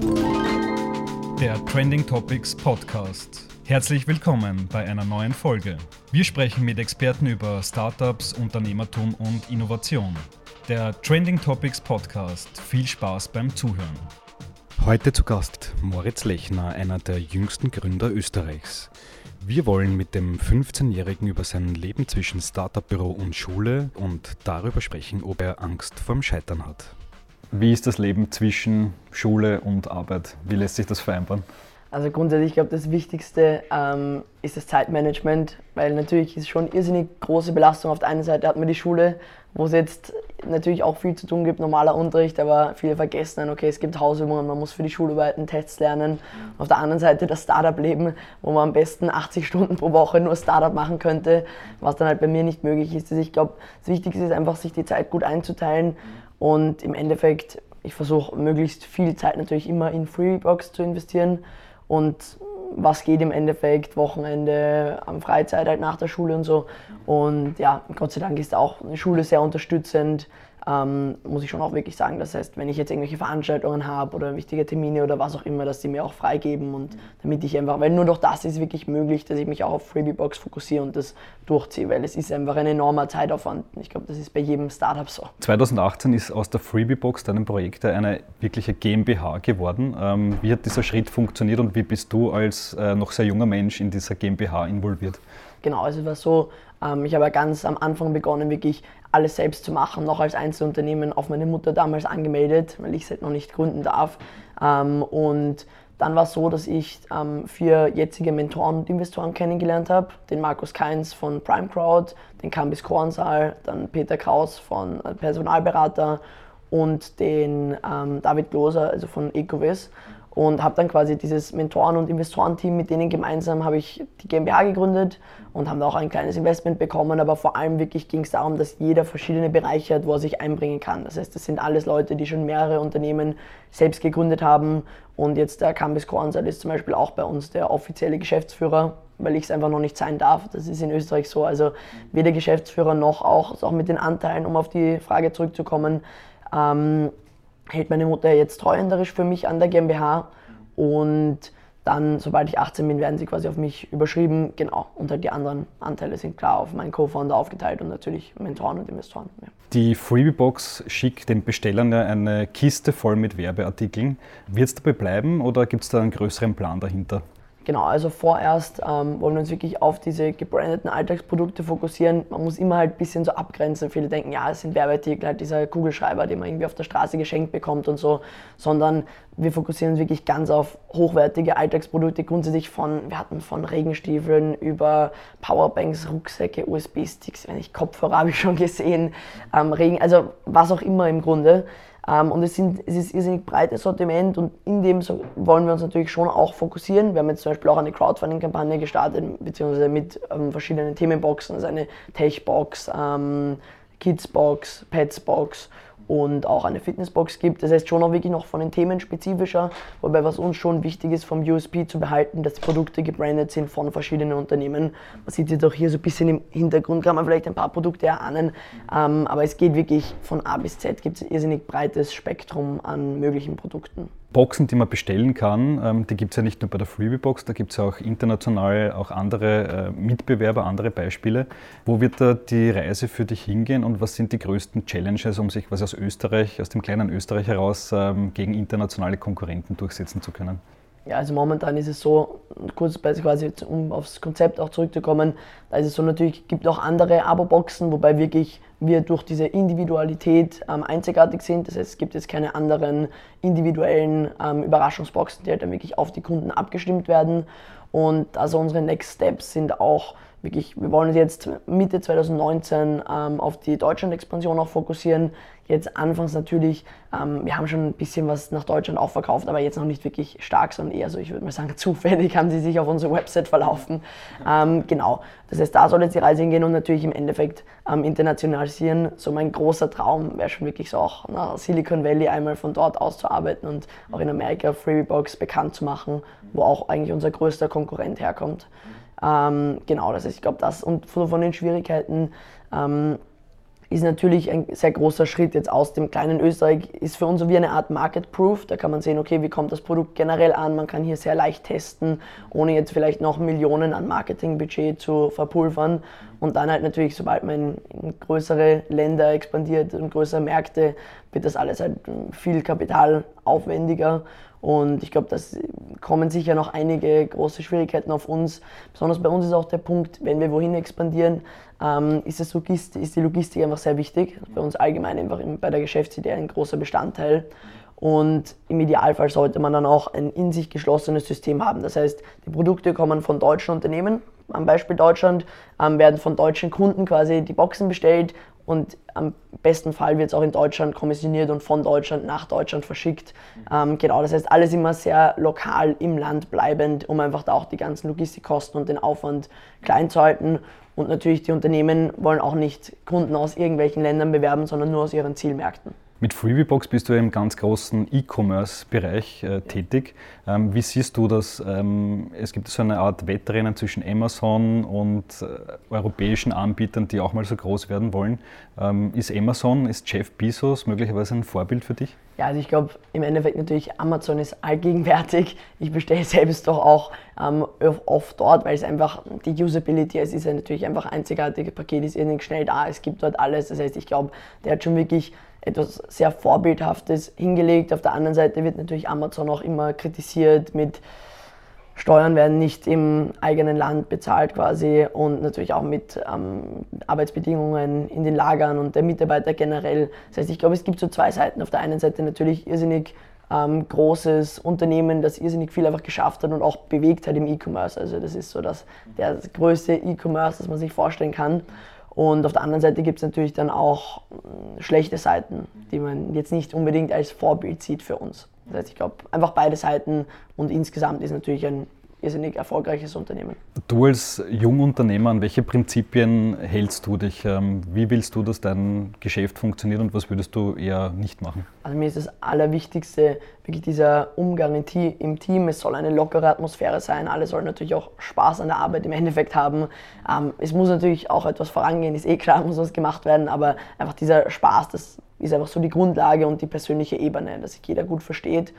Der Trending Topics Podcast. Herzlich willkommen bei einer neuen Folge. Wir sprechen mit Experten über Startups, Unternehmertum und Innovation. Der Trending Topics Podcast. Viel Spaß beim Zuhören. Heute zu Gast Moritz Lechner, einer der jüngsten Gründer Österreichs. Wir wollen mit dem 15-Jährigen über sein Leben zwischen Startup-Büro und Schule und darüber sprechen, ob er Angst vorm Scheitern hat. Wie ist das Leben zwischen Schule und Arbeit? Wie lässt sich das vereinbaren? Also grundsätzlich, ich glaube, das Wichtigste ähm, ist das Zeitmanagement, weil natürlich ist schon irrsinnig große Belastung. Auf der einen Seite hat man die Schule, wo es jetzt natürlich auch viel zu tun gibt, normaler Unterricht, aber viele vergessen dann, okay, es gibt Hausübungen, man muss für die Schularbeiten Tests lernen. Auf der anderen Seite das Startup-Leben, wo man am besten 80 Stunden pro Woche nur Startup machen könnte, was dann halt bei mir nicht möglich ist. Also ich glaube, das Wichtigste ist einfach, sich die Zeit gut einzuteilen und im Endeffekt, ich versuche möglichst viel Zeit natürlich immer in Freebox zu investieren. Und was geht im Endeffekt, Wochenende, am Freizeit halt nach der Schule und so. Und ja, Gott sei Dank ist auch eine Schule sehr unterstützend ähm, muss ich schon auch wirklich sagen. Das heißt, wenn ich jetzt irgendwelche Veranstaltungen habe oder wichtige Termine oder was auch immer, dass die mir auch freigeben und damit ich einfach, weil nur durch das ist wirklich möglich, dass ich mich auch auf Freebiebox fokussiere und das durchziehe, weil es ist einfach ein enormer Zeitaufwand. Ich glaube, das ist bei jedem Startup so. 2018 ist aus der Freebiebox, deinem Projekt, eine wirkliche GmbH geworden. Ähm, wie hat dieser Schritt funktioniert und wie bist du als äh, noch sehr junger Mensch in dieser GmbH involviert? Genau, also es war so, ähm, ich habe ja ganz am Anfang begonnen, wirklich alles selbst zu machen, noch als Einzelunternehmen auf meine Mutter damals angemeldet, weil ich es halt noch nicht gründen darf. Ähm, und dann war es so, dass ich ähm, vier jetzige Mentoren und Investoren kennengelernt habe. Den Markus Keins von Prime Crowd, den Campis Kornsaal, dann Peter Kraus von äh, Personalberater und den ähm, David Gloser, also von Ecovis und habe dann quasi dieses Mentoren- und Investorenteam, mit denen gemeinsam habe ich die GmbH gegründet und haben da auch ein kleines Investment bekommen, aber vor allem wirklich ging es darum, dass jeder verschiedene Bereiche hat, wo er sich einbringen kann. Das heißt, das sind alles Leute, die schon mehrere Unternehmen selbst gegründet haben und jetzt der Campus Kornsal ist zum Beispiel auch bei uns der offizielle Geschäftsführer, weil ich es einfach noch nicht sein darf. Das ist in Österreich so. Also weder Geschäftsführer noch auch, also auch mit den Anteilen, um auf die Frage zurückzukommen, ähm, hält meine Mutter jetzt treuhänderisch für mich an der GmbH und dann, sobald ich 18 bin, werden sie quasi auf mich überschrieben. Genau. Und halt die anderen Anteile sind klar auf meinen Co-Founder aufgeteilt und natürlich Mentoren und Investoren. Ja. Die Freebie-Box schickt den Bestellern ja eine Kiste voll mit Werbeartikeln. Wird es dabei bleiben oder gibt es da einen größeren Plan dahinter? Genau, also vorerst ähm, wollen wir uns wirklich auf diese gebrandeten Alltagsprodukte fokussieren. Man muss immer halt ein bisschen so abgrenzen. Viele denken, ja, es sind Werbeartikel, halt dieser Kugelschreiber, den man irgendwie auf der Straße geschenkt bekommt und so. Sondern wir fokussieren uns wirklich ganz auf hochwertige Alltagsprodukte. Grundsätzlich von, wir hatten von Regenstiefeln über Powerbanks, Rucksäcke, USB-Sticks, wenn ich Kopfhörer habe ich schon gesehen, ähm, Regen, also was auch immer im Grunde. Ähm, und es, sind, es ist irrsinnig breites Sortiment und in dem wollen wir uns natürlich schon auch fokussieren. Wir haben jetzt zum Beispiel auch eine Crowdfunding-Kampagne gestartet, beziehungsweise mit ähm, verschiedenen Themenboxen, also eine Tech-Box, ähm, Kids-Box, Pets-Box und auch eine Fitnessbox gibt. Das heißt schon auch wirklich noch von den Themen spezifischer, wobei was uns schon wichtig ist, vom USP zu behalten, dass Produkte gebrandet sind von verschiedenen Unternehmen. Man sieht jetzt auch hier so ein bisschen im Hintergrund, kann man vielleicht ein paar Produkte erahnen, ähm, aber es geht wirklich von A bis Z, gibt es ein irrsinnig breites Spektrum an möglichen Produkten. Boxen, die man bestellen kann, ähm, die gibt es ja nicht nur bei der Freebie-Box, da gibt es ja auch international auch andere äh, Mitbewerber, andere Beispiele. Wo wird da die Reise für dich hingehen und was sind die größten Challenges, um sich quasi aus Österreich, aus dem kleinen Österreich heraus ähm, gegen internationale Konkurrenten durchsetzen zu können? Ja, also momentan ist es so, kurz quasi um aufs Konzept auch zurückzukommen, da ist es so natürlich, gibt auch andere Abo-Boxen, wobei wirklich wir durch diese Individualität ähm, einzigartig sind. Das heißt, es gibt jetzt keine anderen individuellen ähm, Überraschungsboxen, die halt dann wirklich auf die Kunden abgestimmt werden. Und also unsere Next Steps sind auch wirklich, wir wollen uns jetzt Mitte 2019 ähm, auf die Deutschland-Expansion auch fokussieren. Jetzt anfangs natürlich, ähm, wir haben schon ein bisschen was nach Deutschland auch verkauft, aber jetzt noch nicht wirklich stark, sondern eher so, ich würde mal sagen, zufällig haben sie sich auf unsere Website verlaufen. Ähm, genau, das heißt, da soll jetzt die Reise hingehen und natürlich im Endeffekt ähm, internationalisieren. So mein großer Traum wäre schon wirklich so auch nach Silicon Valley einmal von dort aus zu arbeiten und auch in Amerika Freebox bekannt zu machen, wo auch eigentlich unser größter Konkurrent herkommt. Ähm, genau, das ist, ich glaube, das und von, den Schwierigkeiten ähm, ist natürlich ein sehr großer Schritt jetzt aus dem kleinen Österreich, ist für uns so wie eine Art Market Proof. Da kann man sehen, okay, wie kommt das Produkt generell an, man kann hier sehr leicht testen, ohne jetzt vielleicht noch Millionen an Marketingbudget zu verpulvern. Und dann halt natürlich, sobald man in größere Länder expandiert und größere Märkte, wird das alles halt viel kapitalaufwendiger. Und ich glaube, da kommen sicher noch einige große Schwierigkeiten auf uns. Besonders bei uns ist auch der Punkt, wenn wir wohin expandieren, ähm, ist, es Logist ist die Logistik einfach sehr wichtig. Bei uns allgemein einfach bei der Geschäftsidee ein großer Bestandteil. Und im Idealfall sollte man dann auch ein in sich geschlossenes System haben. Das heißt, die Produkte kommen von deutschen Unternehmen, am Beispiel Deutschland, ähm, werden von deutschen Kunden quasi die Boxen bestellt und am besten Fall wird es auch in Deutschland kommissioniert und von Deutschland nach Deutschland verschickt. Ähm, genau, das heißt alles immer sehr lokal im Land bleibend, um einfach da auch die ganzen Logistikkosten und den Aufwand klein zu halten. Und natürlich die Unternehmen wollen auch nicht Kunden aus irgendwelchen Ländern bewerben, sondern nur aus ihren Zielmärkten. Mit Freebiebox bist du im ganz großen E-Commerce-Bereich äh, tätig. Ähm, wie siehst du das? Ähm, es gibt so eine Art Wettrennen zwischen Amazon und äh, europäischen Anbietern, die auch mal so groß werden wollen. Ähm, ist Amazon, ist Jeff Bezos möglicherweise ein Vorbild für dich? Ja, also ich glaube im Endeffekt natürlich, Amazon ist allgegenwärtig. Ich bestelle selbst doch auch ähm, oft dort, weil es einfach die Usability, es ist ja natürlich einfach einzigartige Paket, ist irrsinnig schnell da, es gibt dort alles. Das heißt, ich glaube, der hat schon wirklich etwas sehr Vorbildhaftes hingelegt. Auf der anderen Seite wird natürlich Amazon auch immer kritisiert mit Steuern werden nicht im eigenen Land bezahlt quasi und natürlich auch mit ähm, Arbeitsbedingungen in den Lagern und der Mitarbeiter generell. Das heißt, ich glaube, es gibt so zwei Seiten. Auf der einen Seite natürlich irrsinnig ähm, großes Unternehmen, das irrsinnig viel einfach geschafft hat und auch bewegt hat im E-Commerce. Also das ist so das, der größte E-Commerce, das man sich vorstellen kann. Und auf der anderen Seite gibt es natürlich dann auch äh, schlechte Seiten, die man jetzt nicht unbedingt als Vorbild sieht für uns. Das heißt, ich glaube, einfach beide Seiten und insgesamt ist natürlich ein irrsinnig erfolgreiches Unternehmen. Du als Jungunternehmer, an welche Prinzipien hältst du dich? Ähm, wie willst du, dass dein Geschäft funktioniert und was würdest du eher nicht machen? Also mir ist das Allerwichtigste wirklich dieser Umgang im Team. Es soll eine lockere Atmosphäre sein. Alle sollen natürlich auch Spaß an der Arbeit im Endeffekt haben. Ähm, es muss natürlich auch etwas vorangehen, ist eh klar, muss was gemacht werden, aber einfach dieser Spaß, das ist einfach so die Grundlage und die persönliche Ebene, dass sich jeder gut versteht.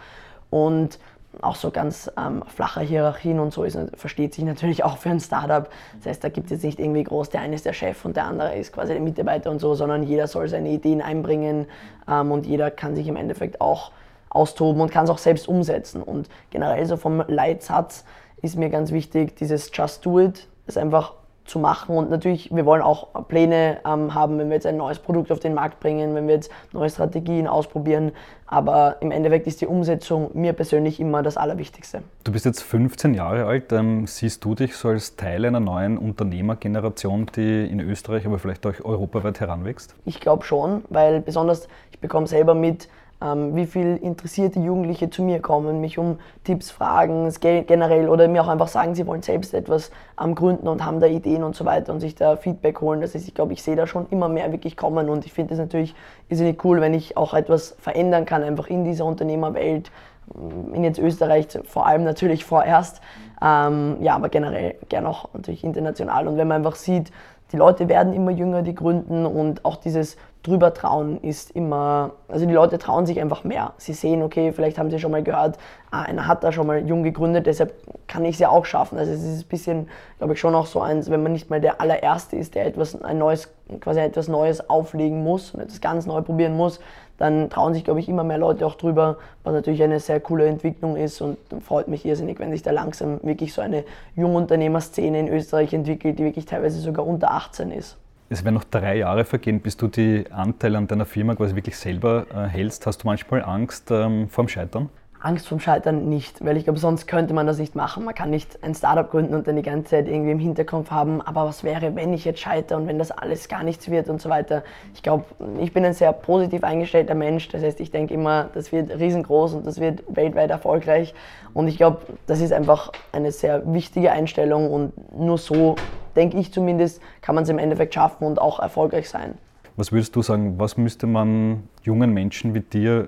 Und auch so ganz ähm, flache Hierarchien und so ist, versteht sich natürlich auch für ein Startup. Das heißt, da gibt es jetzt nicht irgendwie groß, der eine ist der Chef und der andere ist quasi der Mitarbeiter und so, sondern jeder soll seine Ideen einbringen ähm, und jeder kann sich im Endeffekt auch austoben und kann es auch selbst umsetzen. Und generell so vom Leitsatz ist mir ganz wichtig, dieses Just Do It, ist einfach zu machen. Und natürlich, wir wollen auch Pläne ähm, haben, wenn wir jetzt ein neues Produkt auf den Markt bringen, wenn wir jetzt neue Strategien ausprobieren. Aber im Endeffekt ist die Umsetzung mir persönlich immer das Allerwichtigste. Du bist jetzt 15 Jahre alt. Ähm, siehst du dich so als Teil einer neuen Unternehmergeneration, die in Österreich, aber vielleicht auch europaweit heranwächst? Ich glaube schon, weil besonders ich bekomme selber mit, ähm, wie viele interessierte Jugendliche zu mir kommen, mich um Tipps fragen, generell oder mir auch einfach sagen, sie wollen selbst etwas am Gründen und haben da Ideen und so weiter und sich da Feedback holen. Das heißt, ich glaube, ich sehe da schon immer mehr wirklich kommen und ich finde es natürlich irrsinnig cool, wenn ich auch etwas verändern kann, einfach in dieser Unternehmerwelt, in jetzt Österreich vor allem natürlich vorerst, ähm, ja, aber generell gern auch natürlich international. Und wenn man einfach sieht, die Leute werden immer jünger, die gründen und auch dieses drüber trauen ist immer, also die Leute trauen sich einfach mehr. Sie sehen, okay, vielleicht haben sie schon mal gehört, ah, einer hat da schon mal jung gegründet, deshalb kann ich es ja auch schaffen. Also es ist ein bisschen, glaube ich, schon auch so eins, wenn man nicht mal der allererste ist, der etwas, ein neues, quasi etwas Neues auflegen muss und etwas ganz neu probieren muss, dann trauen sich, glaube ich, immer mehr Leute auch drüber, was natürlich eine sehr coole Entwicklung ist und freut mich irrsinnig, wenn sich da langsam wirklich so eine Jungunternehmerszene in Österreich entwickelt, die wirklich teilweise sogar unter 18 ist es werden noch drei Jahre vergehen, bis du die Anteile an deiner Firma quasi wirklich selber äh, hältst. Hast du manchmal Angst ähm, vorm Scheitern? Angst vorm Scheitern nicht, weil ich glaube, sonst könnte man das nicht machen. Man kann nicht ein Startup gründen und dann die ganze Zeit irgendwie im Hinterkopf haben, aber was wäre, wenn ich jetzt scheitere und wenn das alles gar nichts wird und so weiter. Ich glaube, ich bin ein sehr positiv eingestellter Mensch, das heißt, ich denke immer, das wird riesengroß und das wird weltweit erfolgreich und ich glaube, das ist einfach eine sehr wichtige Einstellung und nur so denke ich zumindest, kann man es im Endeffekt schaffen und auch erfolgreich sein. Was würdest du sagen, was müsste man jungen Menschen wie dir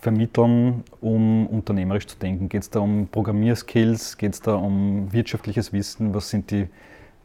vermitteln, um unternehmerisch zu denken? Geht es da um Programmierskills? Geht es da um wirtschaftliches Wissen? Was sind die,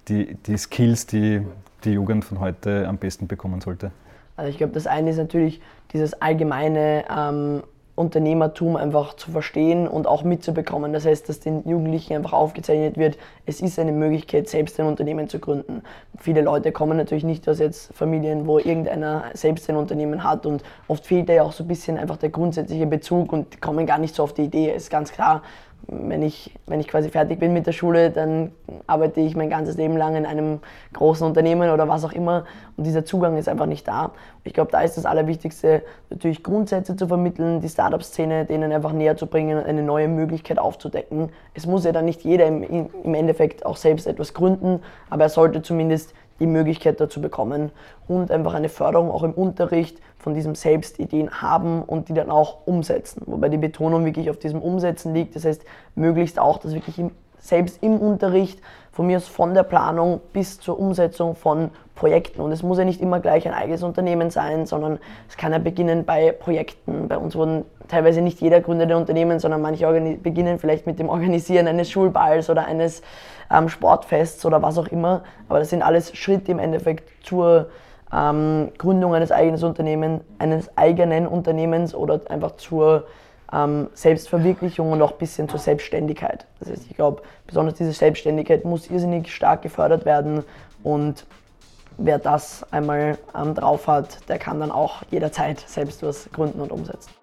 die, die Skills, die die Jugend von heute am besten bekommen sollte? Also ich glaube, das eine ist natürlich dieses allgemeine ähm, Unternehmertum einfach zu verstehen und auch mitzubekommen. Das heißt, dass den Jugendlichen einfach aufgezeichnet wird, es ist eine Möglichkeit, selbst ein Unternehmen zu gründen. Viele Leute kommen natürlich nicht aus jetzt Familien, wo irgendeiner selbst ein Unternehmen hat und oft fehlt da ja auch so ein bisschen einfach der grundsätzliche Bezug und kommen gar nicht so auf die Idee. Ist ganz klar, wenn ich, wenn ich quasi fertig bin mit der Schule, dann arbeite ich mein ganzes Leben lang in einem großen Unternehmen oder was auch immer und dieser Zugang ist einfach nicht da. Ich glaube, da ist das Allerwichtigste, natürlich Grundsätze zu vermitteln, die Startup-Szene denen einfach näher zu bringen, eine neue Möglichkeit aufzudecken. Es muss ja dann nicht jeder im, im Endeffekt auch selbst etwas gründen, aber er sollte zumindest die Möglichkeit dazu bekommen und einfach eine Förderung auch im Unterricht von diesem Selbstideen haben und die dann auch umsetzen. Wobei die Betonung wirklich auf diesem Umsetzen liegt. Das heißt, möglichst auch, dass wirklich im, selbst im Unterricht, von mir aus von der Planung bis zur Umsetzung von Projekten. Und es muss ja nicht immer gleich ein eigenes Unternehmen sein, sondern es kann ja beginnen bei Projekten. Bei uns wurden teilweise nicht jeder gründet ein Unternehmen, sondern manche beginnen vielleicht mit dem Organisieren eines Schulballs oder eines ähm, Sportfests oder was auch immer. Aber das sind alles Schritte im Endeffekt zur ähm, Gründung eines eigenen Unternehmens, eines eigenen Unternehmens oder einfach zur ähm, Selbstverwirklichung und auch ein bisschen zur Selbstständigkeit. Das heißt, ich glaube, besonders diese Selbstständigkeit muss irrsinnig stark gefördert werden und wer das einmal ähm, drauf hat, der kann dann auch jederzeit selbst was gründen und umsetzen.